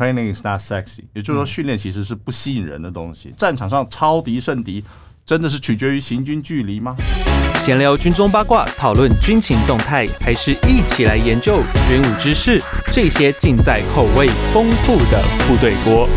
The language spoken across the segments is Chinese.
training is not sexy，也就是说训练其实是不吸引人的东西。战场上超敌胜敌，真的是取决于行军距离吗？闲聊军中八卦，讨论军情动态，还是一起来研究军武知识？这些尽在口味丰富的部队锅。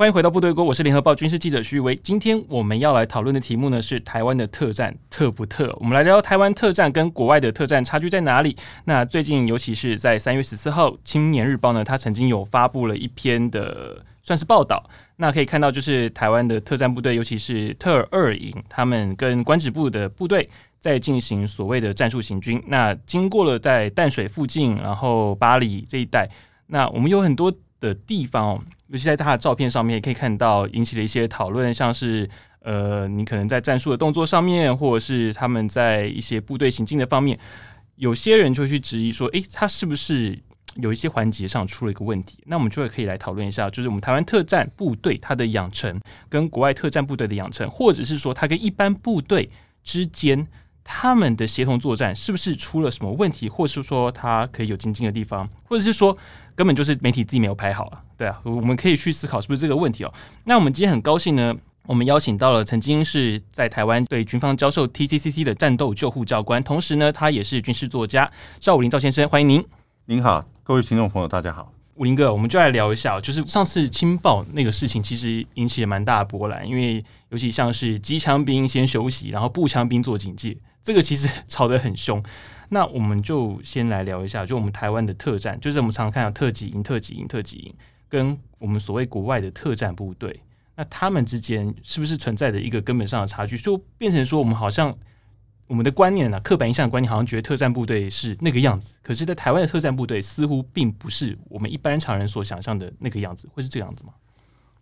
欢迎回到部队锅，我是联合报军事记者徐威。今天我们要来讨论的题目呢是台湾的特战特不特？我们来聊聊台湾特战跟国外的特战差距在哪里？那最近尤其是在三月十四号，《青年日报》呢，它曾经有发布了一篇的算是报道。那可以看到，就是台湾的特战部队，尤其是特二营，他们跟关职部的部队在进行所谓的战术行军。那经过了在淡水附近，然后巴黎这一带，那我们有很多的地方。尤其在他的照片上面，也可以看到引起了一些讨论，像是呃，你可能在战术的动作上面，或者是他们在一些部队行进的方面，有些人就去质疑说，诶，他是不是有一些环节上出了一个问题？那我们就会可以来讨论一下，就是我们台湾特战部队它的养成，跟国外特战部队的养成，或者是说它跟一般部队之间。他们的协同作战是不是出了什么问题，或是说他可以有精进的地方，或者是说根本就是媒体自己没有拍好了？对啊，我们可以去思考是不是这个问题哦。那我们今天很高兴呢，我们邀请到了曾经是在台湾对军方教授 TCCC 的战斗救护教官，同时呢，他也是军事作家赵武林赵先生，欢迎您。您好，各位听众朋友，大家好。武林哥，我们就来聊一下，就是上次青报那个事情，其实引起了蛮大的波澜，因为尤其像是机枪兵先休息，然后步枪兵做警戒。这个其实 吵得很凶，那我们就先来聊一下，就我们台湾的特战，就是我们常常看到特级营、特级营、特级营，跟我们所谓国外的特战部队，那他们之间是不是存在着一个根本上的差距？就变成说，我们好像我们的观念啊，刻板印象的观念，好像觉得特战部队是那个样子，可是，在台湾的特战部队似乎并不是我们一般常人所想象的那个样子，会是这样子吗？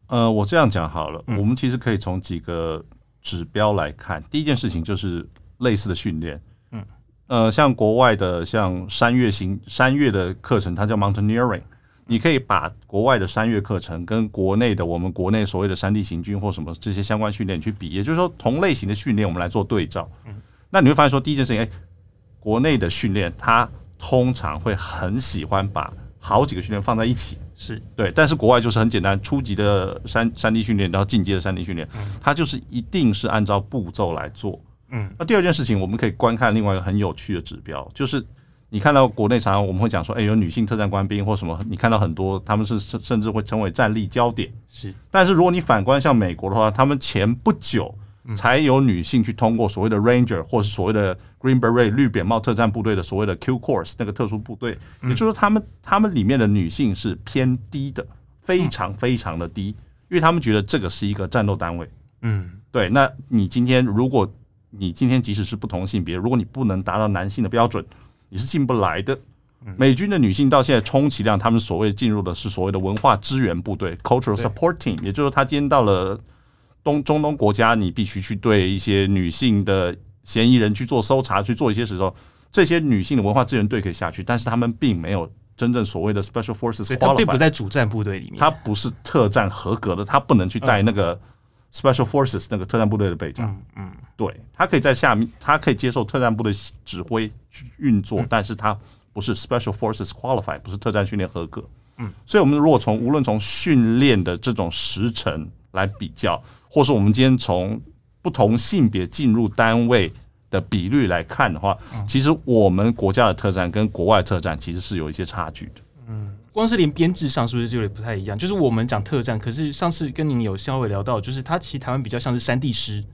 呃，我这样讲好了，嗯、我们其实可以从几个指标来看，第一件事情就是。类似的训练，嗯，呃，像国外的像山岳型山岳的课程，它叫 mountaineering。你可以把国外的山岳课程跟国内的我们国内所谓的山地行军或什么这些相关训练去比，也就是说同类型的训练，我们来做对照。嗯，那你会发现说，第一件事情，哎，国内的训练它通常会很喜欢把好几个训练放在一起，是。对，但是国外就是很简单，初级的山山地训练，然后进阶的山地训练，它就是一定是按照步骤来做。嗯，那第二件事情，我们可以观看另外一个很有趣的指标，就是你看到国内常常我们会讲说，哎，有女性特战官兵或什么，你看到很多他们是甚甚至会成为战力焦点。是，但是如果你反观像美国的话，他们前不久才有女性去通过所谓的 Ranger 或是所谓的 Green Beret 绿扁帽特战部队的所谓的 Q Course 那个特殊部队，也就是说，他们他们里面的女性是偏低的，非常非常的低，因为他们觉得这个是一个战斗单位。嗯，对。那你今天如果你今天即使是不同性别，如果你不能达到男性的标准，你是进不来的。美军的女性到现在充其量，他们所谓进入的是所谓的文化支援部队 （cultural support team），也就是说，他今天到了东中东国家，你必须去对一些女性的嫌疑人去做搜查，去做一些时候，这些女性的文化支援队可以下去，但是他们并没有真正所谓的 special forces，他并不在主战部队里面，他不是特战合格的，他不能去带那个。Special Forces 那个特战部队的备长，嗯，对，他可以在下面，他可以接受特战部队指挥去运作，但是他不是 Special Forces Qualified，不是特战训练合格，嗯，所以我们如果从无论从训练的这种时程来比较，或是我们今天从不同性别进入单位的比率来看的话，其实我们国家的特战跟国外特战其实是有一些差距的，嗯。光是连编制上是不是就有点不太一样？就是我们讲特战，可是上次跟您有稍微聊到，就是它其实台湾比较像是山地师。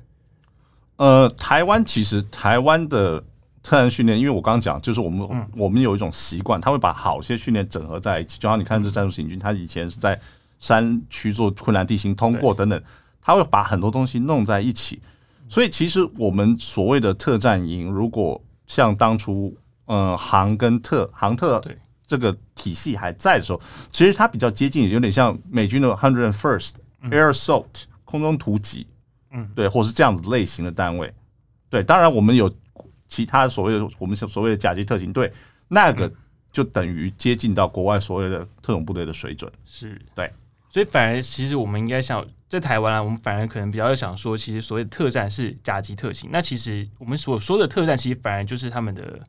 呃，台湾其实台湾的特战训练，因为我刚刚讲，就是我们、嗯、我们有一种习惯，他会把好些训练整合在一起。就像你看这战术行军，他以前是在山区做困难地形通过等等，他会把很多东西弄在一起。所以其实我们所谓的特战营，如果像当初呃航跟特航特对。这个体系还在的时候，其实它比较接近，有点像美军的 Hundred First Air Assault 空中突击，嗯，对，或是这样子类型的单位。对，当然我们有其他所谓的我们所谓的甲级特勤队，那个就等于接近到国外所谓的特种部队的水准。是对，所以反而其实我们应该想在台湾啊，我们反而可能比较想说，其实所谓的特战是甲级特勤，那其实我们所说的特战，其实反而就是他们的。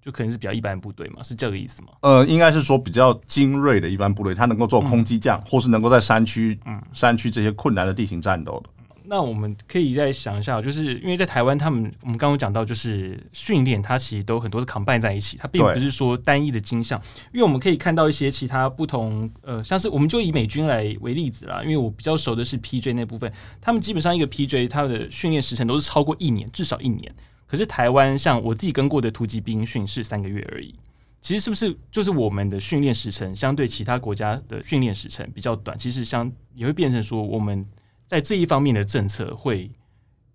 就可能是比较一般部队嘛，是这个意思吗？呃，应该是说比较精锐的一般部队，它能够做空机降，嗯、或是能够在山区、嗯、山区这些困难的地形战斗的。那我们可以再想一下，就是因为在台湾，他们我们刚刚讲到，就是训练它其实都很多是 combine 在一起，它并不是说单一的金项。因为我们可以看到一些其他不同，呃，像是我们就以美军来为例子啦，因为我比较熟的是 PJ 那部分，他们基本上一个 PJ 它的训练时程都是超过一年，至少一年。可是台湾像我自己跟过的突击兵训是三个月而已。其实是不是就是我们的训练时程相对其他国家的训练时程比较短？其实相也会变成说我们。在这一方面的政策会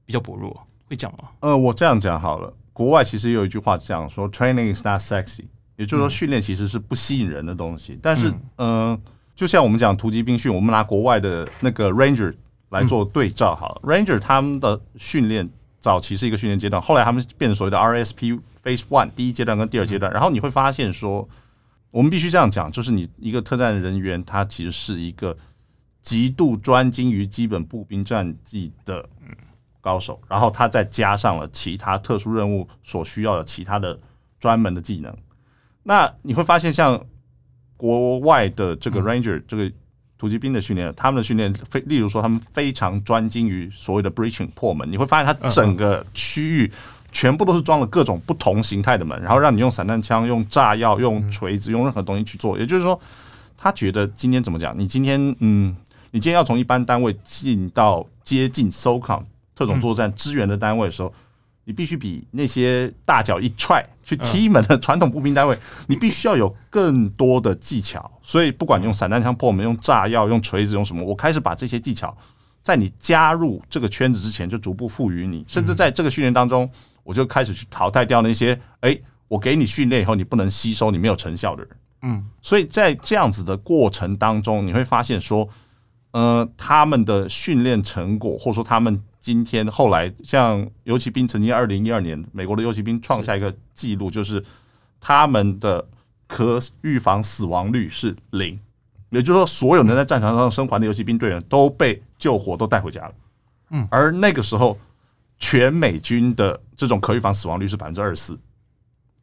比较薄弱，会讲吗？呃，我这样讲好了。国外其实有一句话这样说：“Training is not sexy”，也就是说，训练其实是不吸引人的东西。嗯、但是，嗯、呃，就像我们讲突击兵训，我们拿国外的那个 Ranger 来做对照好了。嗯、Ranger 他们的训练早期是一个训练阶段，后来他们变成所谓的 RSP Phase One 第一阶段跟第二阶段。然后你会发现说，我们必须这样讲，就是你一个特战人员，他其实是一个。极度专精于基本步兵战技的高手，然后他再加上了其他特殊任务所需要的其他的专门的技能。那你会发现，像国外的这个 Ranger 这个突击兵的训练，他们的训练非，例如说他们非常专精于所谓的 breaching 破门。你会发现，他整个区域全部都是装了各种不同形态的门，然后让你用散弹枪、用炸药、用锤子、用任何东西去做。也就是说，他觉得今天怎么讲？你今天嗯。你今天要从一般单位进到接近 SOCOM 特种作战支援的单位的时候，你必须比那些大脚一踹去踢门的传统步兵单位，你必须要有更多的技巧。所以，不管你用散弹枪破门、用炸药、用锤子、用什么，我开始把这些技巧在你加入这个圈子之前就逐步赋予你，甚至在这个训练当中，我就开始去淘汰掉那些哎，我给你训练以后你不能吸收、你没有成效的人。嗯，所以在这样子的过程当中，你会发现说。呃，他们的训练成果，或者说他们今天后来，像游骑兵曾经二零一二年，美国的游骑兵创下一个记录，就是他们的可预防死亡率是零，也就是说，所有能在战场上生还的游骑兵队员都被救活，都带回家了。嗯，而那个时候，全美军的这种可预防死亡率是百分之二十四，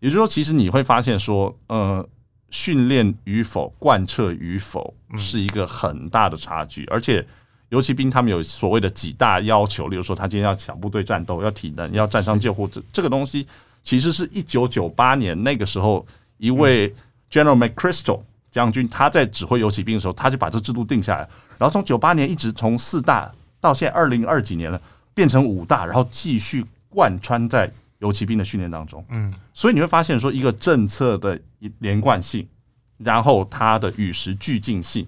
也就是说，其实你会发现说，呃。训练与否、贯彻与否是一个很大的差距，而且游骑兵他们有所谓的几大要求，例如说他今天要小部队战斗，要体能，要战伤救护，这这个东西其实是一九九八年那个时候一位 General McChrystal 将军他在指挥游骑兵的时候，他就把这制度定下来，然后从九八年一直从四大到现在二零二几年了，变成五大，然后继续贯穿在。游骑兵的训练当中，嗯，所以你会发现说，一个政策的连贯性，然后它的与时俱进性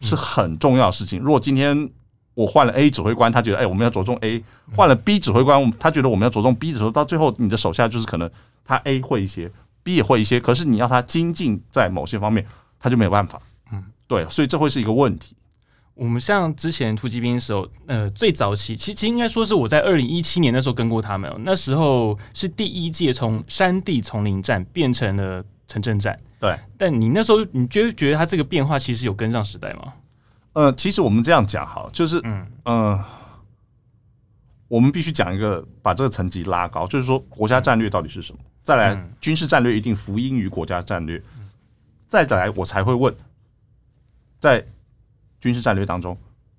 是很重要的事情。如果今天我换了 A 指挥官，他觉得哎，我们要着重 A；换了 B 指挥官，他觉得我们要着重 B 的时候，到最后你的手下就是可能他 A 会一些，B 也会一些，可是你要他精进在某些方面，他就没有办法。嗯，对，所以这会是一个问题。我们像之前突击兵的时候，呃，最早期其实应该说是我在二零一七年那时候跟过他们，那时候是第一届从山地丛林战变成了城镇战。对，但你那时候你觉得觉得他这个变化其实有跟上时代吗？呃，其实我们这样讲好，就是嗯呃，我们必须讲一个把这个层级拉高，就是说国家战略到底是什么？再来，军事战略一定福音于国家战略。再来，我才会问在。军事战略当中，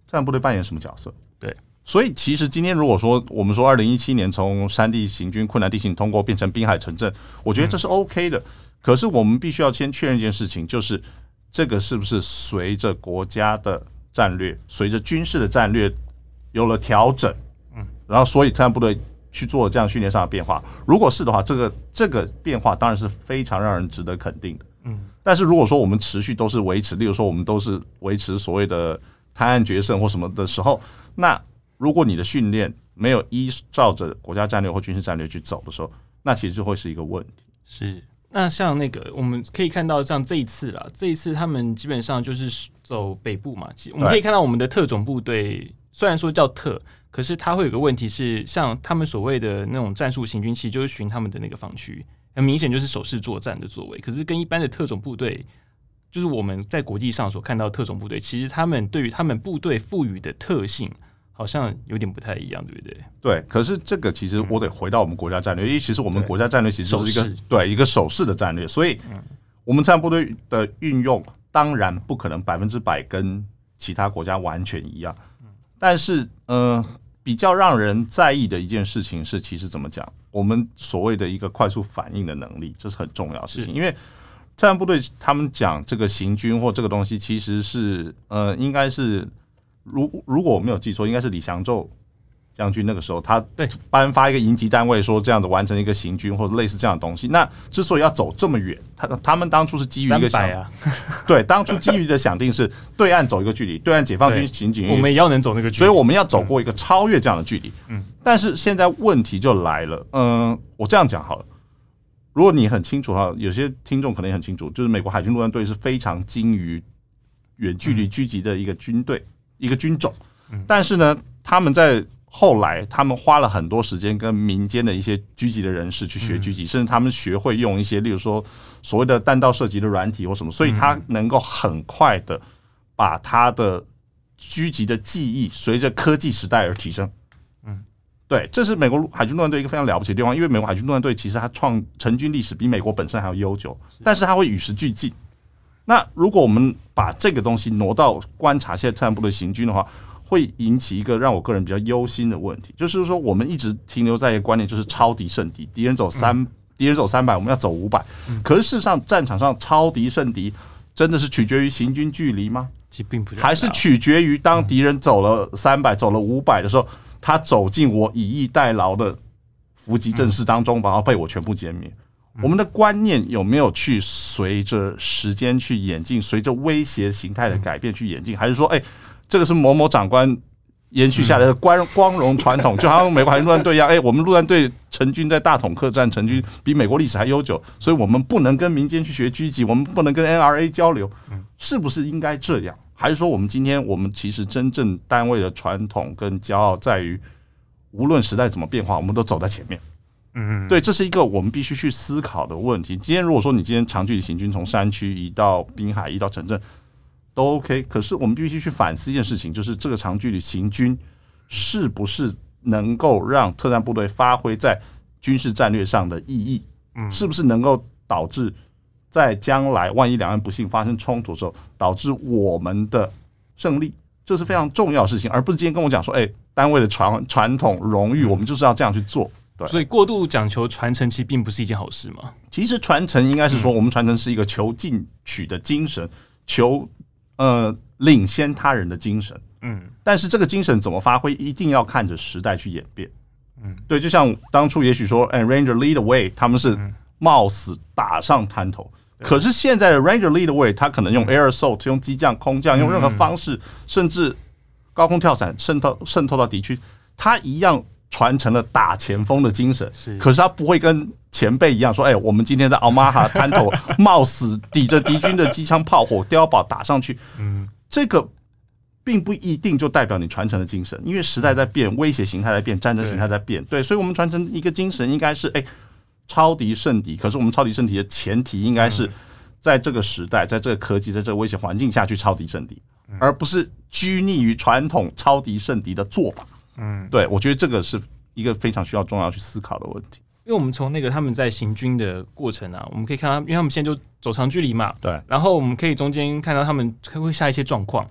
作战部队扮演什么角色？对，所以其实今天如果说我们说二零一七年从山地行军困难地形通过变成滨海城镇，我觉得这是 OK 的。可是我们必须要先确认一件事情，就是这个是不是随着国家的战略，随着军事的战略有了调整？嗯，然后所以特战部队去做这样训练上的变化。如果是的话，这个这个变化当然是非常让人值得肯定的。嗯。但是如果说我们持续都是维持，例如说我们都是维持所谓的贪案决胜或什么的时候，那如果你的训练没有依照着国家战略或军事战略去走的时候，那其实就会是一个问题。是，那像那个我们可以看到，像这一次啦，这一次他们基本上就是走北部嘛，我们可以看到我们的特种部队虽然说叫特，可是它会有个问题是，像他们所谓的那种战术行军，其实就是巡他们的那个防区。很明显就是守势作战的作为，可是跟一般的特种部队，就是我们在国际上所看到的特种部队，其实他们对于他们部队赋予的特性，好像有点不太一样，对不对？对，可是这个其实我得回到我们国家战略，因为其实我们国家战略其实就是一个对，对一个守势的战略，所以我们特战部队的运用当然不可能百分之百跟其他国家完全一样，但是嗯。呃比较让人在意的一件事情是，其实怎么讲，我们所谓的一个快速反应的能力，这是很重要的事情。因为特战部队他们讲这个行军或这个东西，其实是呃，应该是如如果我没有记错，应该是李祥宙。将军那个时候，他对颁发一个营级单位，说这样子完成一个行军或者类似这样的东西。那之所以要走这么远，他他们当初是基于一个想，啊、对，当初基于的想定是对岸走一个距离，对岸解放军行警，我们也要能走那个距离，所以我们要走过一个超越这样的距离。嗯，但是现在问题就来了，嗯，我这样讲好了，如果你很清楚哈，有些听众可能也很清楚，就是美国海军陆战队是非常精于远距离狙击的一个军队，一个军种，但是呢，他们在后来，他们花了很多时间跟民间的一些狙击的人士去学狙击，甚至他们学会用一些，例如说所谓的弹道射击的软体或什么，所以他能够很快的把他的狙击的技艺随着科技时代而提升。嗯，对，这是美国海军陆战队一个非常了不起的地方，因为美国海军陆战队其实它创成军历史比美国本身还要悠久，但是它会与时俱进。那如果我们把这个东西挪到观察现在特朗普的行军的话，会引起一个让我个人比较忧心的问题，就是说我们一直停留在一个观念，就是超敌胜敌，敌人走三，敌人走三百，我们要走五百。可是事实上，战场上超敌胜敌真的是取决于行军距离吗？其实并不，还是取决于当敌人走了三百、走了五百的时候，他走进我以逸待劳的伏击阵势当中，然后被我全部歼灭。我们的观念有没有去随着时间去演进，随着威胁形态的改变去演进，还是说，哎？这个是某某长官延续下来的光 光荣传统，就好像美国海军陆战队一样。哎，我们陆战队成军在大统客栈成军，比美国历史还悠久，所以我们不能跟民间去学狙击，我们不能跟 NRA 交流，是不是应该这样？还是说我们今天我们其实真正单位的传统跟骄傲在于，无论时代怎么变化，我们都走在前面。嗯，对，这是一个我们必须去思考的问题。今天如果说你今天长距离行军从山区移到滨海，移到城镇。都 OK，可是我们必须去反思一件事情，就是这个长距离行军是不是能够让特战部队发挥在军事战略上的意义？嗯，是不是能够导致在将来万一两岸不幸发生冲突的时候，导致我们的胜利？这是非常重要的事情，而不是今天跟我讲说，哎，单位的传传统荣誉，我们就是要这样去做。对，所以过度讲求传承，其实并不是一件好事嘛。其实传承应该是说，我们传承是一个求进取的精神，求。呃，领先他人的精神，嗯，但是这个精神怎么发挥，一定要看着时代去演变，嗯，对，就像当初也许说，哎，Ranger lead the way，他们是冒死打上滩头，可是现在的 Ranger lead the way，他可能用 air assault，用机降、空降，用任何方式，甚至高空跳伞渗透渗透到敌区，他一样。传承了打前锋的精神，是，可是他不会跟前辈一样说：“哎，我们今天在奥马哈滩头冒死抵着敌军的机枪炮火碉堡打上去。”嗯，这个并不一定就代表你传承的精神，因为时代在变，威胁形态在变，战争形态在变。对，所以，我们传承一个精神应该是：哎，超敌胜敌。可是，我们超敌胜敌的前提应该是在这个时代，在这个科技，在这个威胁环境下去超敌胜敌，而不是拘泥于传统超敌胜敌的做法。嗯，对，我觉得这个是一个非常需要重要去思考的问题。因为我们从那个他们在行军的过程啊，我们可以看到，因为他们现在就走长距离嘛，对。然后我们可以中间看到他们会下一些状况。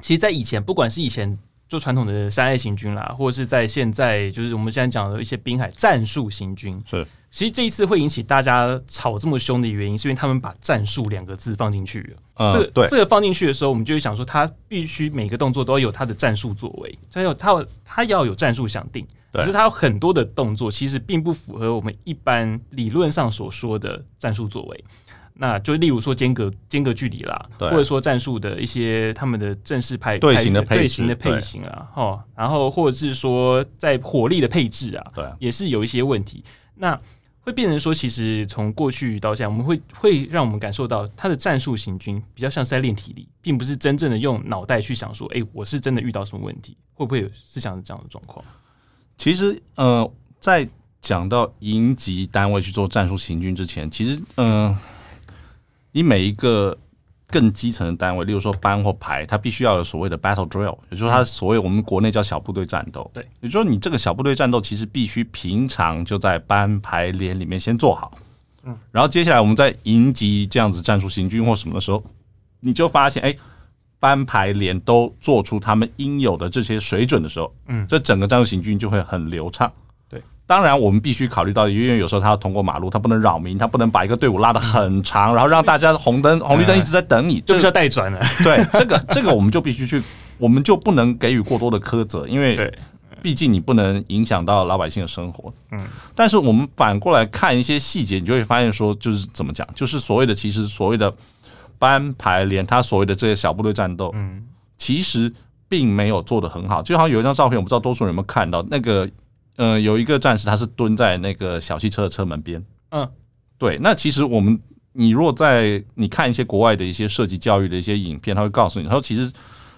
其实，在以前，不管是以前就传统的山隘行军啦，或者是在现在，就是我们现在讲的一些滨海战术行军，是。其实这一次会引起大家吵这么凶的原因，是因为他们把“战术”两个字放进去了。嗯，这个，这个放进去的时候，我们就会想说，他必须每个动作都要有他的战术作为，他有他他要有战术想定。可是他有很多的动作，其实并不符合我们一般理论上所说的战术作为。那就例如说间隔间隔距离啦，或者说战术的一些他们的正式派队形的队形的配型啊，哈，然后或者是说在火力的配置啊，对，也是有一些问题。那会变成说，其实从过去到现在，我们会会让我们感受到他的战术行军比较像是在练体力，并不是真正的用脑袋去想说，哎，我是真的遇到什么问题，会不会有是像这样的状况？其实，呃，在讲到营级单位去做战术行军之前，其实，嗯、你每一个更基层的单位，例如说班或排，它必须要有所谓的 battle drill，也就是说它所谓我们国内叫小部队战斗。对，也就是说你这个小部队战斗其实必须平常就在班排连里面先做好。嗯，然后接下来我们在营级这样子战术行军或什么的时候，你就发现哎，班排连都做出他们应有的这些水准的时候，嗯，这整个战术行军就会很流畅。当然，我们必须考虑到，因为有时候他要通过马路，他不能扰民，他不能把一个队伍拉得很长，然后让大家红灯、红绿灯一直在等你，这就要带转了。对，这个 这个我们就必须去，我们就不能给予过多的苛责，因为毕竟你不能影响到老百姓的生活。嗯，但是我们反过来看一些细节，你就会发现说，就是怎么讲，就是所谓的其实所谓的班排连，他所谓的这些小部队战斗，嗯，其实并没有做得很好。就好像有一张照片，我不知道多数人有没有看到那个。嗯、呃，有一个战士，他是蹲在那个小汽车的车门边。嗯，对。那其实我们，你如果在你看一些国外的一些射击教育的一些影片，他会告诉你，他说其实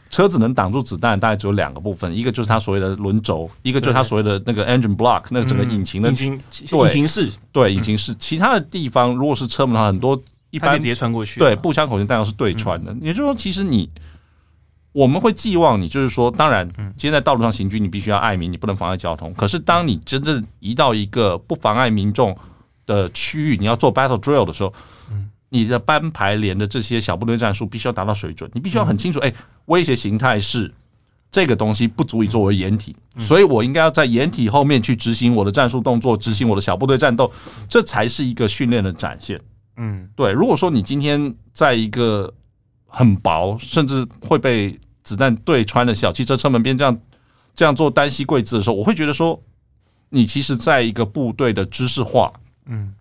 车子能挡住子弹，大概只有两个部分，一个就是他所谓的轮轴，一个就是他所谓的那个 engine block，那个整个引擎的引擎引擎室，对，引擎室。其他的地方，如果是车门的话，很多一般直接穿过去，对，步枪口径弹药是对穿的。也就是说，其实你。我们会寄望你，就是说，当然，今天在道路上行军，你必须要爱民，你不能妨碍交通。可是，当你真正移到一个不妨碍民众的区域，你要做 battle drill 的时候，你的班排连的这些小部队战术必须要达到水准，你必须要很清楚，哎，威胁形态是这个东西不足以作为掩体，所以我应该要在掩体后面去执行我的战术动作，执行我的小部队战斗，这才是一个训练的展现。嗯，对。如果说你今天在一个很薄，甚至会被子弹对穿的小汽车车门边这样这样做单膝跪姿的时候，我会觉得说，你其实在一个部队的知识化，嗯，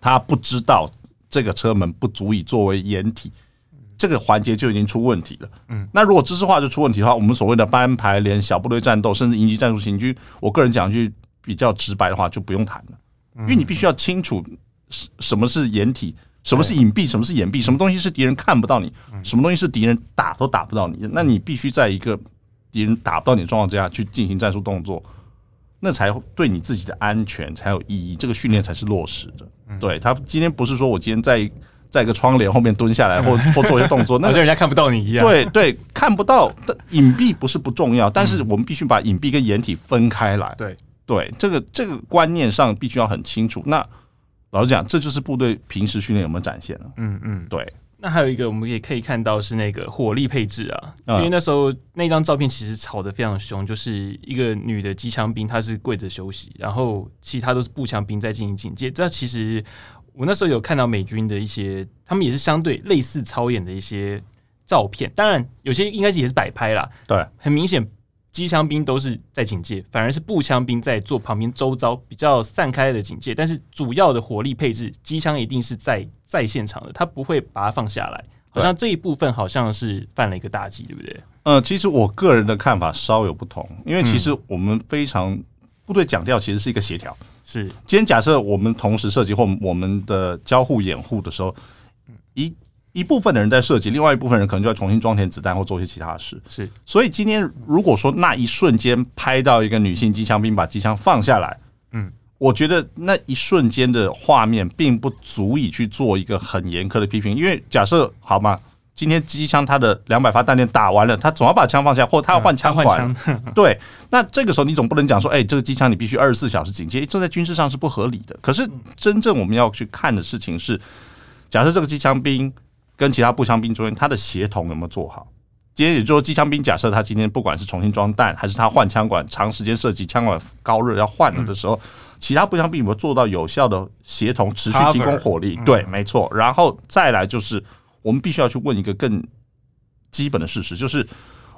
他不知道这个车门不足以作为掩体，这个环节就已经出问题了。嗯，那如果知识化就出问题的话，我们所谓的班排连小部队战斗，甚至营级战术行军，我个人讲句比较直白的话，就不用谈了，因为你必须要清楚什么是掩体。什么是隐蔽？什么是掩蔽？什么东西是敌人看不到你？什么东西是敌人打都打不到你？那你必须在一个敌人打不到你的状况之下去进行战术动作，那才对你自己的安全才有意义。这个训练才是落实的。对，他今天不是说我今天在在一个窗帘后面蹲下来，或或做一些动作，那好像人家看不到你一样。对对，看不到的隐蔽不是不重要，但是我们必须把隐蔽跟掩体分开来。对对，这个这个观念上必须要很清楚。那。老实讲，这就是部队平时训练有没有展现了？嗯嗯，对。那还有一个，我们也可以看到是那个火力配置啊，因为那时候那张照片其实吵得非常凶，就是一个女的机枪兵，她是跪着休息，然后其他都是步枪兵在进行警戒。这其实我那时候有看到美军的一些，他们也是相对类似操演的一些照片，当然有些应该是也是摆拍啦。对，很明显。机枪兵都是在警戒，反而是步枪兵在做旁边周遭比较散开的警戒。但是主要的火力配置，机枪一定是在在现场的，他不会把它放下来。好像这一部分好像是犯了一个大忌，对不对？呃，其实我个人的看法稍有不同，因为其实我们非常部队讲调其实是一个协调。是，今天假设我们同时射击或我们的交互掩护的时候，一。一部分的人在射击，另外一部分人可能就要重新装填子弹或做一些其他的事。是，所以今天如果说那一瞬间拍到一个女性机枪兵把机枪放下来，嗯，我觉得那一瞬间的画面并不足以去做一个很严苛的批评。因为假设好吗？今天机枪它的两百发弹链打完了，他总要把枪放下，或者他要换枪管。对，那这个时候你总不能讲说，哎，这个机枪你必须二十四小时警戒，这在军事上是不合理的。可是真正我们要去看的事情是，假设这个机枪兵。跟其他步枪兵中间，他的协同有没有做好？今天也就是说，机枪兵假设他今天不管是重新装弹，还是他换枪管，长时间射击，枪管高热要换了的时候，其他步枪兵有没有做到有效的协同，持续提供火力？对，没错。然后再来就是，我们必须要去问一个更基本的事实，就是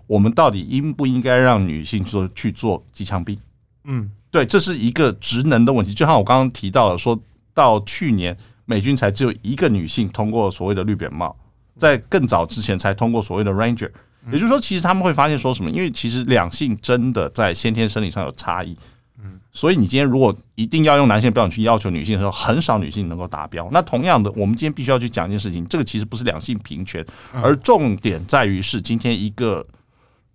我们到底应不应该让女性做去做机枪兵？嗯，对，这是一个职能的问题。就像我刚刚提到了，说到去年。美军才只有一个女性通过所谓的绿扁帽，在更早之前才通过所谓的 Ranger，也就是说，其实他们会发现说什么？因为其实两性真的在先天生理上有差异，嗯，所以你今天如果一定要用男性标准去要求女性的时候，很少女性能够达标。那同样的，我们今天必须要去讲一件事情，这个其实不是两性平权，而重点在于是今天一个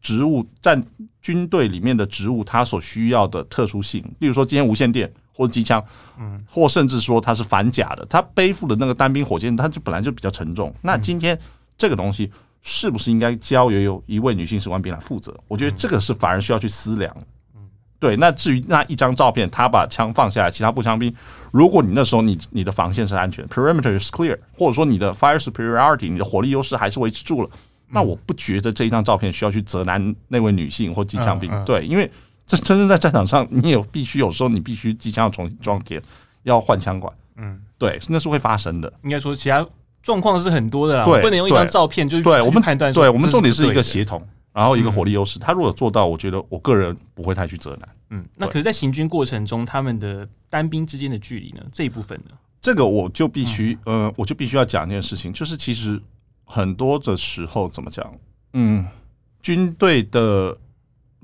职务战军队里面的职务，它所需要的特殊性，例如说今天无线电。或者机枪，嗯，或甚至说它是反甲的，它背负的那个单兵火箭，它就本来就比较沉重。那今天这个东西是不是应该交由由一位女性士官兵来负责？我觉得这个是反而需要去思量。对，那至于那一张照片，他把枪放下来，其他步枪兵，如果你那时候你你的防线是安全，perimeter is clear，或者说你的 fire superiority，你的火力优势还是维持住了，那我不觉得这一张照片需要去责难那位女性或机枪兵。对，因为这真正在战场上，你也必须有时候你必须机枪要重新装填，要换枪管。嗯，对，那是会发生的。应该说其他状况是很多的啦，对，不能用一张照片就对我们判断。对我们重点是一个协同。然后一个火力优势，他如果做到，我觉得我个人不会太去责难。嗯，那可是，在行军过程中，他们的单兵之间的距离呢？这一部分呢？这个我就必须，呃，我就必须要讲一件事情，就是其实很多的时候怎么讲？嗯，军队的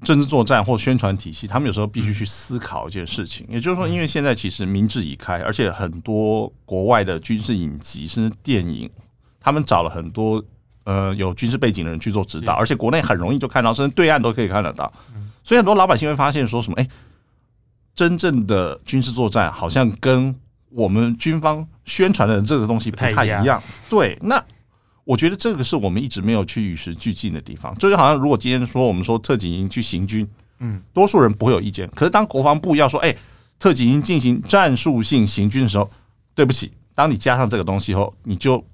政治作战或宣传体系，他们有时候必须去思考一件事情，也就是说，因为现在其实民智已开，而且很多国外的军事影集甚至电影，他们找了很多。呃，有军事背景的人去做指导，而且国内很容易就看到，甚至对岸都可以看得到。所以很多老百姓会发现说什么：哎，真正的军事作战好像跟我们军方宣传的这个东西不太一样。对，那我觉得这个是我们一直没有去与时俱进的地方。就是好像如果今天说我们说特警营去行军，嗯，多数人不会有意见。可是当国防部要说：哎，特警营进行战术性行军的时候，对不起，当你加上这个东西后，你就。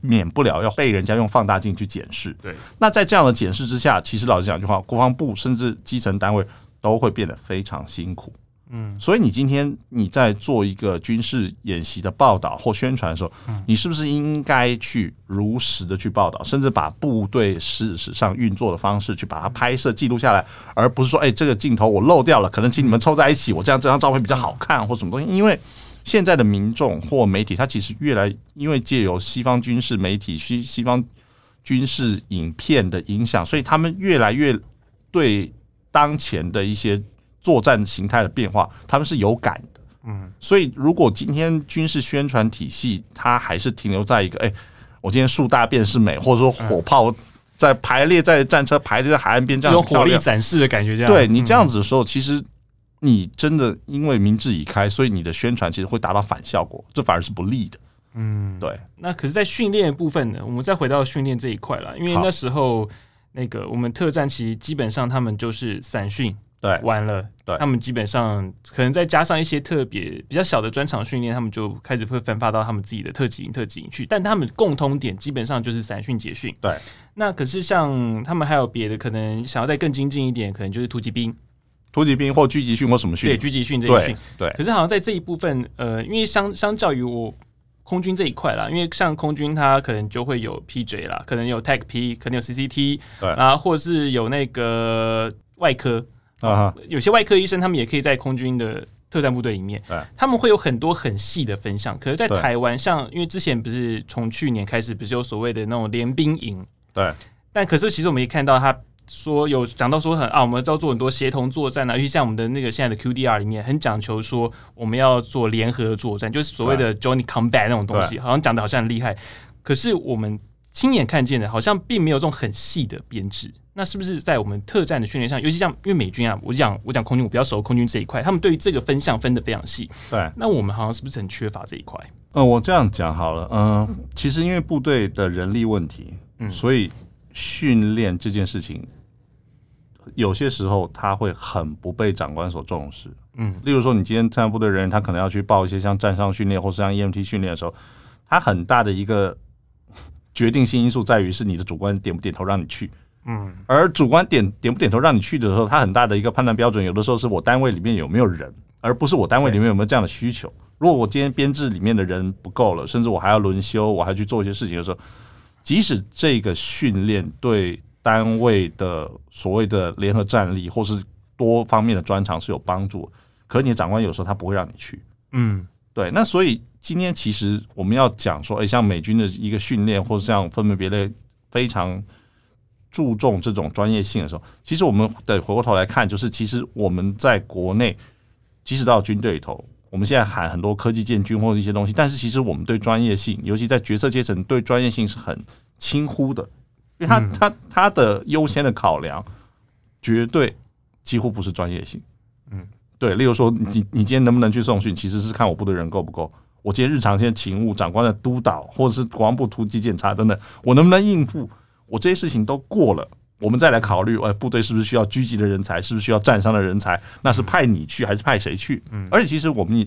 免不了要被人家用放大镜去检视。对，那在这样的检视之下，其实老实讲句话，国防部甚至基层单位都会变得非常辛苦。嗯，所以你今天你在做一个军事演习的报道或宣传的时候，你是不是应该去如实的去报道，甚至把部队事实上运作的方式去把它拍摄记录下来，而不是说，哎，这个镜头我漏掉了，可能请你们凑在一起，我这样这张照片比较好看或什么东西，因为。现在的民众或媒体，他其实越来因为借由西方军事媒体、西西方军事影片的影响，所以他们越来越对当前的一些作战形态的变化，他们是有感的。嗯，所以如果今天军事宣传体系它还是停留在一个，哎，我今天树大便是美，或者说火炮在排列在战车排列在海岸边这样，有火力展示的感觉，这样对你这样子的时候，其实。你真的因为明智已开，所以你的宣传其实会达到反效果，这反而是不利的。嗯，对。那可是，在训练的部分呢？我们再回到训练这一块了，因为那时候那个我们特战其实基本上他们就是散训，对，完了，对，他们基本上可能再加上一些特别比较小的专场训练，他们就开始会分发到他们自己的特级营、特级营去。但他们共通点基本上就是散训结训。对。那可是像他们还有别的，可能想要再更精进一点，可能就是突击兵。突击兵或狙击训或什么训？对，狙击训这一训。对，可是好像在这一部分，呃，因为相相较于我空军这一块啦，因为像空军它可能就会有 PJ 啦，可能有 Tech P，可能有 CCT，对啊，或是有那个外科啊，有些外科医生他们也可以在空军的特战部队里面，对，他们会有很多很细的分项。可是，在台湾，像因为之前不是从去年开始，不是有所谓的那种联兵营，对，但可是其实我们也看到他。说有讲到说很啊，我们要做很多协同作战啊，尤其像我们的那个现在的 QDR 里面，很讲求说我们要做联合作战，就是所谓的 Joint Combat 那种东西，好像讲的好像很厉害。可是我们亲眼看见的，好像并没有这种很细的编制。那是不是在我们特战的训练上，尤其像因为美军啊，我讲我讲空军，我比较熟空军这一块，他们对于这个分项分的非常细。对，那我们好像是不是很缺乏这一块？呃，我这样讲好了，嗯、呃，其实因为部队的人力问题，嗯，所以训练这件事情。有些时候他会很不被长官所重视，嗯，例如说你今天参战部队人员，他可能要去报一些像战伤训练或是像 EMT 训练的时候，他很大的一个决定性因素在于是你的主观点不点头让你去，嗯，而主观点点不点头让你去的时候，他很大的一个判断标准，有的时候是我单位里面有没有人，而不是我单位里面有没有这样的需求。如果我今天编制里面的人不够了，甚至我还要轮休，我还去做一些事情的时候，即使这个训练对。单位的所谓的联合战力，或是多方面的专长是有帮助，可你的长官有时候他不会让你去，嗯，对。那所以今天其实我们要讲说，诶，像美军的一个训练，或者像分门别类非常注重这种专业性的时候，其实我们得回过头来看，就是其实我们在国内，即使到军队里头，我们现在喊很多科技建军或者一些东西，但是其实我们对专业性，尤其在决策阶层，对专业性是很轻忽的。因为他他他的优先的考量，绝对几乎不是专业性，嗯，对。例如说，你你今天能不能去送训，其实是看我部队人够不够。我今天日常一些勤务、长官的督导，或者是国防部突击检查等等，我能不能应付？我这些事情都过了，我们再来考虑，哎，部队是不是需要狙击的人才？是不是需要战伤的人才？那是派你去还是派谁去？嗯，而且其实我们，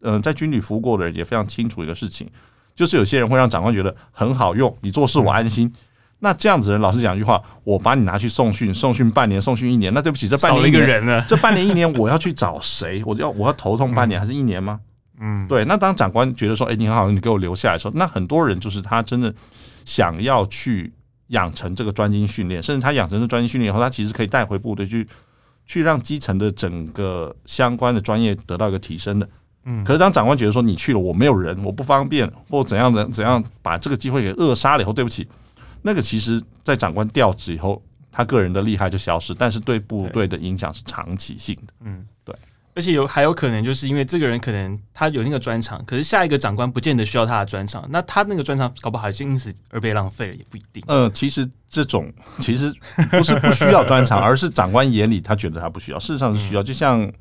嗯、呃，在军旅服务过的人也非常清楚一个事情，就是有些人会让长官觉得很好用，你做事我安心。那这样子的人，老实讲一句话，我把你拿去送训，送训半年，送训一年，那对不起，这半年一年，这半年一年 我要去找谁？我要我要头痛半年还是一年吗？嗯，对。那当长官觉得说，哎，你很好，你给我留下来的时候，那很多人就是他真的想要去。养成这个专精训练，甚至他养成这专精训练以后，他其实可以带回部队去，去让基层的整个相关的专业得到一个提升的。嗯，可是当长官觉得说你去了，我没有人，我不方便，或怎样的怎样，把这个机会给扼杀了以后，对不起，那个其实，在长官调职以后，他个人的厉害就消失，但是对部队的影响是长期性的。嗯，对。而且有还有可能，就是因为这个人可能他有那个专长，可是下一个长官不见得需要他的专长，那他那个专长搞不好就因此而被浪费了，也不一定。呃，其实这种其实不是 不需要专长，而是长官眼里他觉得他不需要，事实上是需要。就像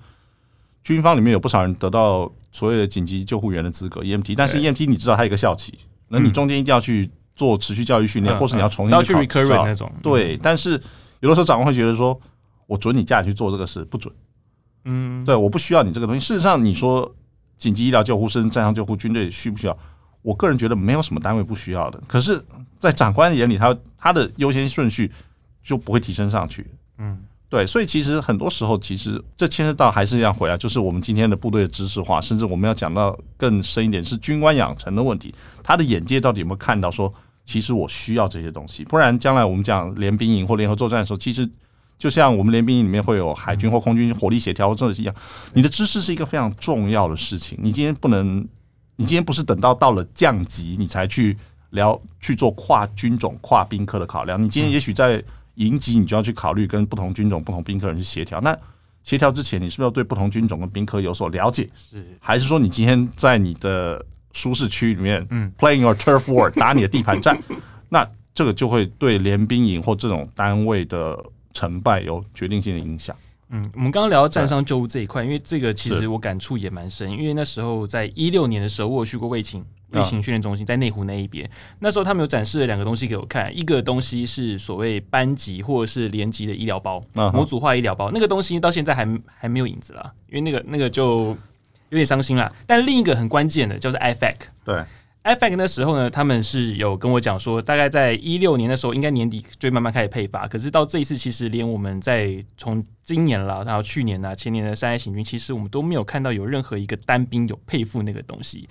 军方里面有不少人得到所谓的紧急救护员的资格 EMT，但是 EMT 你知道他有一个校期，那你中间一定要去做持续教育训练，或是你要重新去 recurrent 那种。对，但是有的时候长官会觉得说，我准你假去做这个事，不准。嗯，对，我不需要你这个东西。事实上，你说紧急医疗救护、甚至战伤救护、军队需不需要？我个人觉得没有什么单位不需要的。可是，在长官眼里，他他的优先顺序就不会提升上去。嗯，对，所以其实很多时候，其实这牵涉到还是要回来，就是我们今天的部队的知识化，甚至我们要讲到更深一点，是军官养成的问题。他的眼界到底有没有看到说，其实我需要这些东西？不然，将来我们讲联兵营或联合作战的时候，其实。就像我们联兵营里面会有海军或空军火力协调，这是一样。你的知识是一个非常重要的事情。你今天不能，你今天不是等到到了降级你才去聊去做跨军种、跨兵科的考量。你今天也许在营级，你就要去考虑跟不同军种、不同兵科人去协调。那协调之前，你是不是要对不同军种跟兵科有所了解？是，还是说你今天在你的舒适区里面，嗯，playing your turf war，打你的地盘战？那这个就会对联兵营或这种单位的。成败有决定性的影响。嗯，我们刚刚聊到战伤救护这一块，因为这个其实我感触也蛮深。因为那时候在一六年的时候，我有去过卫勤卫勤训练中心，在内湖那一边。那时候他们有展示了两个东西给我看，一个东西是所谓班级或者是连级的医疗包，模组化医疗包。那个东西到现在还还没有影子了，因为那个那个就有点伤心了。但另一个很关键的叫做 IFAC，对。IFAK 那时候呢，他们是有跟我讲说，大概在一六年的时候，应该年底就慢慢开始配发。可是到这一次，其实连我们在从今年啦，然后去年啊、前年的三 A 行军，其实我们都没有看到有任何一个单兵有配付那个东西。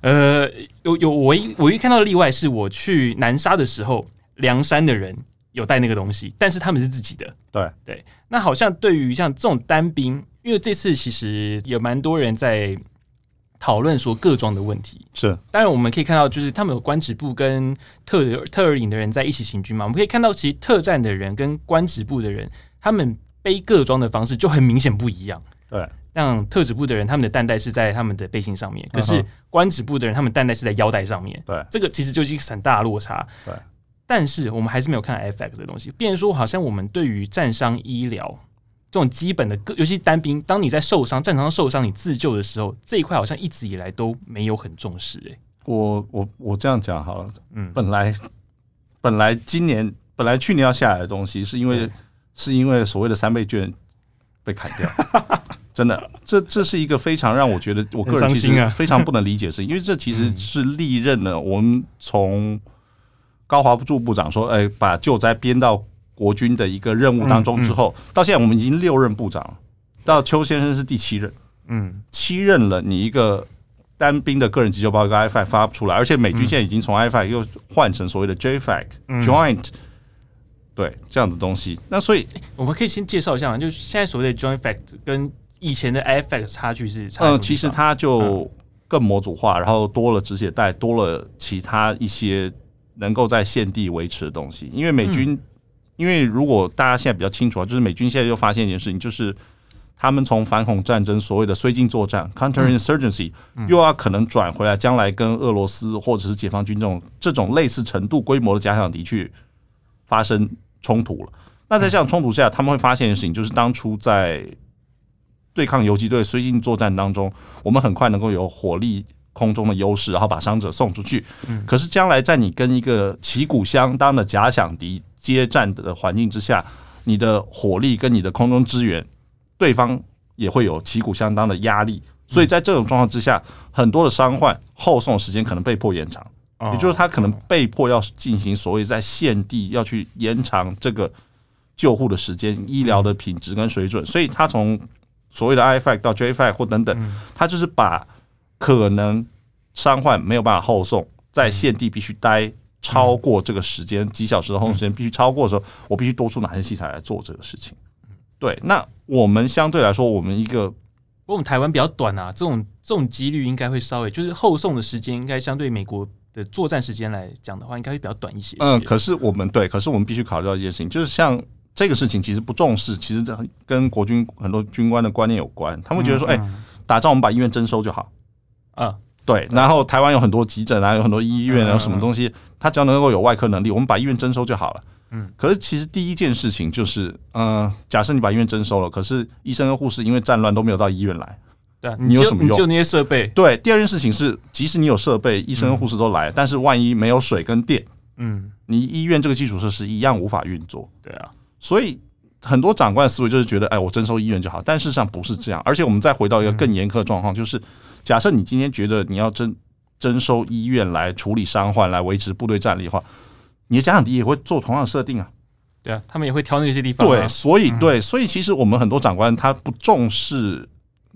呃，有有唯一唯一看到的例外是我去南沙的时候，梁山的人有带那个东西，但是他们是自己的。对对，那好像对于像这种单兵，因为这次其实有蛮多人在。讨论说各装的问题是，当然我们可以看到，就是他们有官职部跟特特尔营的人在一起行军嘛。我们可以看到，其实特战的人跟官职部的人，他们背各装的方式就很明显不一样。对，像特指部的人，他们的弹带是在他们的背心上面，可是官职部的人，他们弹带是在腰带上面。对，这个其实就是一个很大的落差。对，但是我们还是没有看 IFAK 的东西，变成说好像我们对于战伤医疗。这种基本的，尤其单兵，当你在受伤、战场上受伤，你自救的时候，这一块好像一直以来都没有很重视。哎，我我我这样讲好了，嗯，本来本来今年本来去年要下来的东西，是因为是因为所谓的三倍券被砍掉，真的，这这是一个非常让我觉得我个人其实非常不能理解的事情，因为这其实是历任了我们从高华驻部长说，哎，把救灾编到。国军的一个任务当中之后，到现在我们已经六任部长了，到邱先生是第七任，嗯，七任了，你一个单兵的个人急救包一个 IFAK 发不出来，而且美军现在已经从 IFAK 又换成所谓的 JFAK Joint，对这样的东西。那所以我们可以先介绍一下嘛，就是现在所谓的 JointFact 跟以前的 IFAK 差距是差？嗯，其实它就更模组化，然后多了止血带，多了其他一些能够在现地维持的东西，因为美军。因为如果大家现在比较清楚啊，就是美军现在又发现一件事情，就是他们从反恐战争所谓的绥靖作战 （counterinsurgency） 又要可能转回来，将来跟俄罗斯或者是解放军这种这种类似程度规模的假想敌去发生冲突了。那在这样冲突下，他们会发现一件事情就是，当初在对抗游击队绥靖作战当中，我们很快能够有火力空中的优势，然后把伤者送出去。可是将来在你跟一个旗鼓相当的假想敌接战的环境之下，你的火力跟你的空中支援，对方也会有旗鼓相当的压力。所以在这种状况之下，很多的伤患后送时间可能被迫延长，也就是他可能被迫要进行所谓在现地要去延长这个救护的时间、医疗的品质跟水准。所以他从所谓的 IFAC 到 JFAC 或等等，他就是把可能伤患没有办法后送，在现地必须待超过这个时间几小时的后送时间必须超过的时候，我必须多出哪些器材来做这个事情。对，那我们相对来说，我们一个。不过我们台湾比较短啊，这种这种几率应该会稍微就是后送的时间，应该相对美国的作战时间来讲的话，应该会比较短一些。嗯，可是我们对，可是我们必须考虑到一件事情，就是像这个事情其实不重视，其实这跟国军很多军官的观念有关。他们觉得说，哎、欸，打仗我们把医院征收就好。嗯，对。然后台湾有很多急诊啊，有很多医院，有什么东西，他只要能够有外科能力，我们把医院征收就好了。嗯，可是其实第一件事情就是，嗯、呃，假设你把医院征收了，可是医生和护士因为战乱都没有到医院来，对啊，你有什么用？就那些设备。对，第二件事情是，即使你有设备，医生和护士都来，但是万一没有水跟电，嗯，你医院这个基础设施一样无法运作。对啊，所以很多长官的思维就是觉得，哎，我征收医院就好，但事实上不是这样。而且我们再回到一个更严苛的状况，就是假设你今天觉得你要征征收医院来处理伤患，来维持部队战力的话。你的假想敌也会做同样的设定啊，对啊，他们也会挑那些地方。对，所以对，所以其实我们很多长官他不重视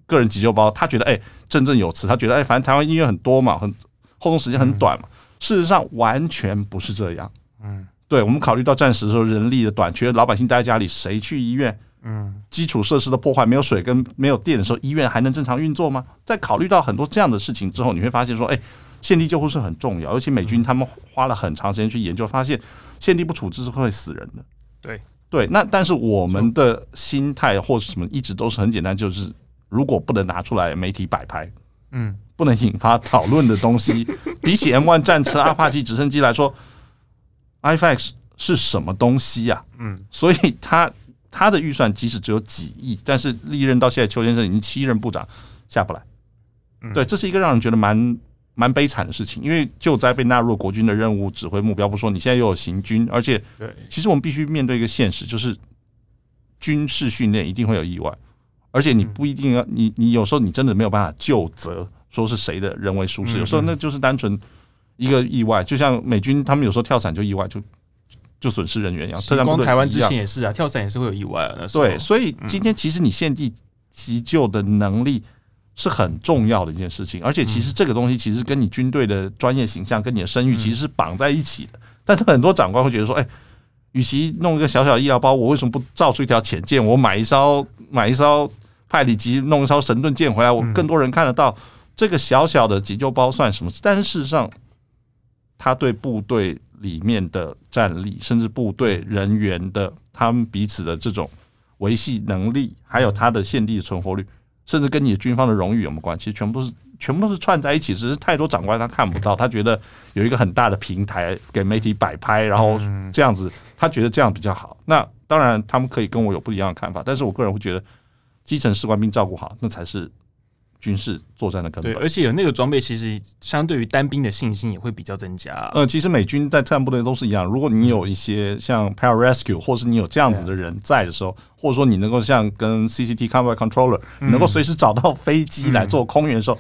个人急救包，他觉得哎，振振有词，他觉得哎，反正台湾医院很多嘛，很后动时间很短嘛。事实上完全不是这样。嗯，对，我们考虑到战时的时候人力的短缺，老百姓待在家里，谁去医院？嗯，基础设施的破坏，没有水跟没有电的时候，医院还能正常运作吗？在考虑到很多这样的事情之后，你会发现说，哎。现地救护是很重要，尤其美军他们花了很长时间去研究，发现现地不处置是会死人的。对对，那但是我们的心态或是什么，一直都是很简单，就是如果不能拿出来媒体摆拍，嗯，不能引发讨论的东西，比起 M1 战车、阿帕奇直升机来说，IFAC 是什么东西呀？嗯，所以他他的预算即使只有几亿，但是历任到现在，邱先生已经七任部长下不来。对，这是一个让人觉得蛮。蛮悲惨的事情，因为救灾被纳入国军的任务指挥目标，不说你现在又有行军，而且，其实我们必须面对一个现实，就是军事训练一定会有意外，而且你不一定要你你有时候你真的没有办法就责，说是谁的人为疏失，有时候那就是单纯一个意外，就像美军他们有时候跳伞就意外就就损失人员一样，特战部队台湾之前也是啊，跳伞也是会有意外啊，那对，所以今天其实你现地急救的能力。是很重要的一件事情，而且其实这个东西其实跟你军队的专业形象、跟你的声誉其实是绑在一起的。但是很多长官会觉得说：“哎，与其弄一个小小医疗包，我为什么不造出一条潜舰？我买一艘买一艘派里级，弄一艘神盾舰回来，我更多人看得到这个小小的急救包算什么？但是事实上，他对部队里面的战力，甚至部队人员的他们彼此的这种维系能力，还有他的现地的存活率。”甚至跟你的军方的荣誉有没有关系？全部都是全部都是串在一起，只是太多长官他看不到，他觉得有一个很大的平台给媒体摆拍，然后这样子，他觉得这样比较好。那当然，他们可以跟我有不一样的看法，但是我个人会觉得，基层士官兵照顾好，那才是。军事作战的根本，对，而且有那个装备，其实相对于单兵的信心也会比较增加。呃，其实美军在特战部队都是一样，如果你有一些像 Pararescue，或是你有这样子的人在的时候，或者说你能够像跟 CCT Combat Controller，你能够随时找到飞机来做空援的时候，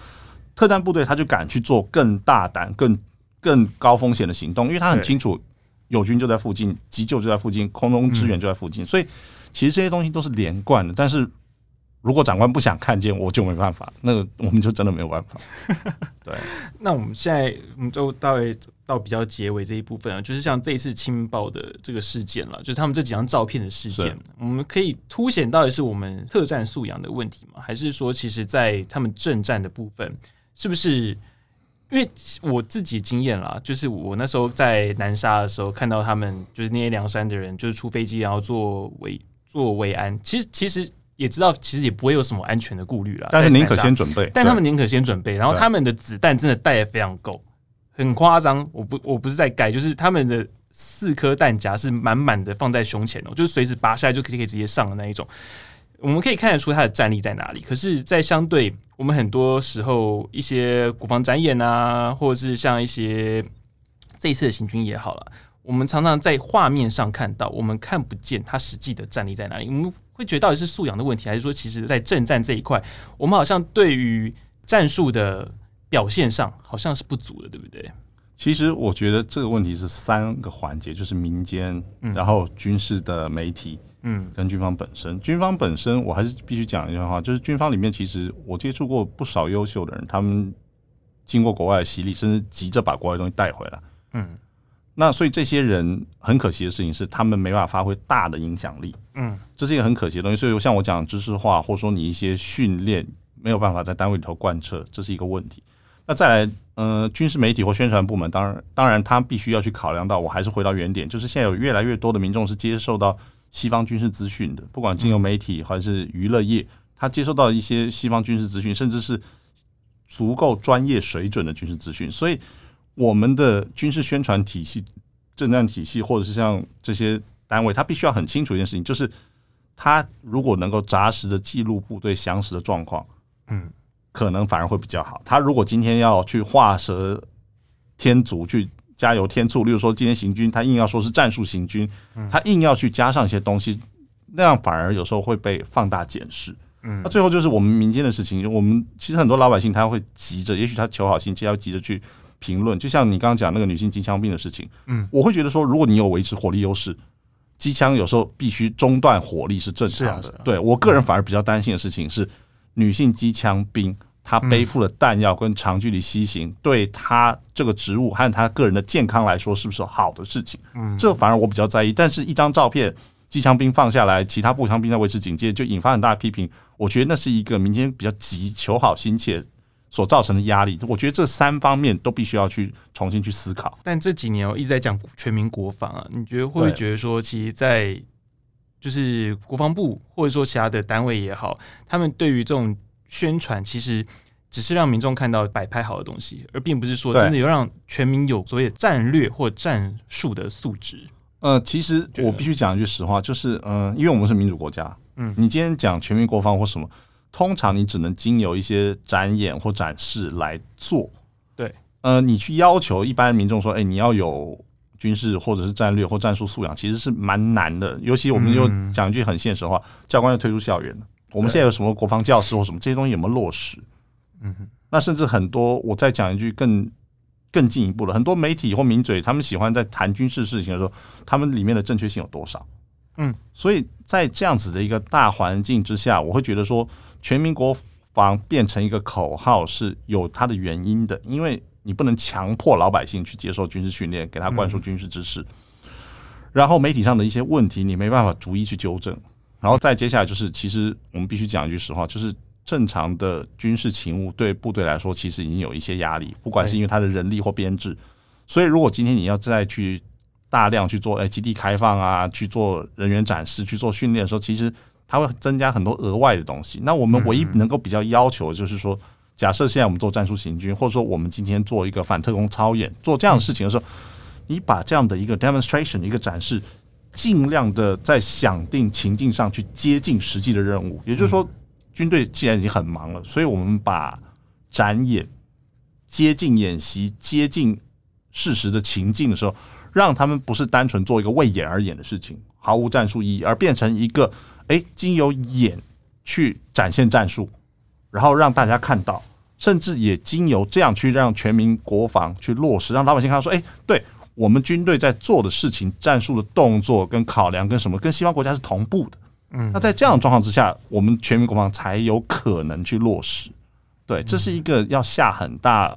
特战部队他就敢去做更大胆、更更高风险的行动，因为他很清楚友军就在附近，急救就在附近，空中支援就在附近，所以其实这些东西都是连贯的，但是。如果长官不想看见，我就没办法。那个，我们就真的没有办法。对，那我们现在我们就到到比较结尾这一部分啊，就是像这一次青报的这个事件了，就是他们这几张照片的事件，我们可以凸显到底是我们特战素养的问题吗？还是说，其实在他们正战的部分，是不是？因为我自己经验啦，就是我那时候在南沙的时候，看到他们就是那些梁山的人，就是出飞机然后做维做维安，其实其实。也知道其实也不会有什么安全的顾虑啦，但是宁可先准备。但他们宁可先准备，然后他们的子弹真的带的非常够，很夸张。我不我不是在盖，就是他们的四颗弹夹是满满的放在胸前哦，就是随时拔下来就可以可以直接上的那一种。我们可以看得出他的战力在哪里。可是，在相对我们很多时候一些国防展演啊，或者是像一些这一次的行军也好了，我们常常在画面上看到，我们看不见他实际的战力在哪里。我们会觉得到底是素养的问题，还是说其实在正战这一块，我们好像对于战术的表现上好像是不足的，对不对？其实我觉得这个问题是三个环节，就是民间，然后军事的媒体。嗯，跟军方本身，军方本身，我还是必须讲一句话，就是军方里面其实我接触过不少优秀的人，他们经过国外的洗礼，甚至急着把国外的东西带回来。嗯，那所以这些人很可惜的事情是，他们没办法发挥大的影响力。嗯，这是一个很可惜的东西。所以像我讲知识化，或者说你一些训练没有办法在单位里头贯彻，这是一个问题。那再来，呃，军事媒体或宣传部门，当然，当然他必须要去考量到，我还是回到原点，就是现在有越来越多的民众是接受到。西方军事资讯的，不管经由媒体还是娱乐业，他接受到一些西方军事资讯，甚至是足够专业水准的军事资讯。所以，我们的军事宣传体系、政战体系，或者是像这些单位，他必须要很清楚一件事情，就是他如果能够扎实的记录部队详实的状况，嗯，可能反而会比较好。他如果今天要去画蛇添足去。加油添醋，例如说今天行军，他硬要说是战术行军，他硬要去加上一些东西，那样反而有时候会被放大检视。嗯，那最后就是我们民间的事情，我们其实很多老百姓他会急着，也许他求好心切，要急着去评论。就像你刚刚讲那个女性机枪兵的事情，嗯，我会觉得说，如果你有维持火力优势，机枪有时候必须中断火力是正常的。对我个人反而比较担心的事情是，女性机枪兵。她背负的弹药跟长距离西行，对她这个职务和她个人的健康来说，是不是好的事情？嗯，这反而我比较在意。但是，一张照片，机枪兵放下来，其他步枪兵在维持警戒，就引发很大的批评。我觉得那是一个民间比较急、求好心切所造成的压力。我觉得这三方面都必须要去重新去思考。但这几年我一直在讲全民国防啊，你觉得会不会觉得说，其实，在就是国防部或者说其他的单位也好，他们对于这种。宣传其实只是让民众看到摆拍好的东西，而并不是说真的有让全民有所谓战略或战术的素质。呃，其实我必须讲一句实话，就是呃，因为我们是民主国家，嗯，你今天讲全民国防或什么，通常你只能经由一些展演或展示来做。对，呃，你去要求一般民众说，哎，你要有军事或者是战略或战术素养，其实是蛮难的。尤其我们又讲一句很现实的话，教官要退出校园。我们现在有什么国防教师或什么这些东西有没有落实？嗯哼，那甚至很多，我再讲一句更更进一步的，很多媒体或名嘴，他们喜欢在谈军事事情的时候，他们里面的正确性有多少？嗯，所以在这样子的一个大环境之下，我会觉得说，全民国防变成一个口号是有它的原因的，因为你不能强迫老百姓去接受军事训练，给他灌输军事知识，然后媒体上的一些问题，你没办法逐一去纠正。然后再接下来就是，其实我们必须讲一句实话，就是正常的军事勤务对部队来说，其实已经有一些压力，不管是因为他的人力或编制。所以，如果今天你要再去大量去做诶基地开放啊，去做人员展示，去做训练的时候，其实它会增加很多额外的东西。那我们唯一能够比较要求的就是说，假设现在我们做战术行军，或者说我们今天做一个反特工操演，做这样的事情的时候，你把这样的一个 demonstration 一个展示。尽量的在想定情境上去接近实际的任务，也就是说，军队既然已经很忙了，所以我们把展演接近演习、接近事实的情境的时候，让他们不是单纯做一个为演而演的事情，毫无战术意义，而变成一个诶，经由演去展现战术，然后让大家看到，甚至也经由这样去让全民国防去落实，让老百姓看到说，诶，对。我们军队在做的事情、战术的动作跟考量跟什么，跟西方国家是同步的。嗯，那在这样的状况之下，我们全民国防才有可能去落实。对，这是一个要下很大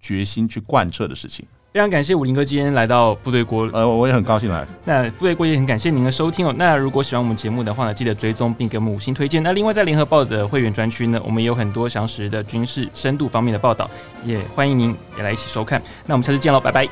决心去贯彻的事情。非常感谢武林哥今天来到部队锅，呃，我也很高兴来。那部队锅也很感谢您的收听哦。那如果喜欢我们节目的话呢，记得追踪并给我们五星推荐。那另外在联合报的会员专区呢，我们也有很多详实的军事深度方面的报道，也欢迎您也来一起收看。那我们下次见喽，拜拜。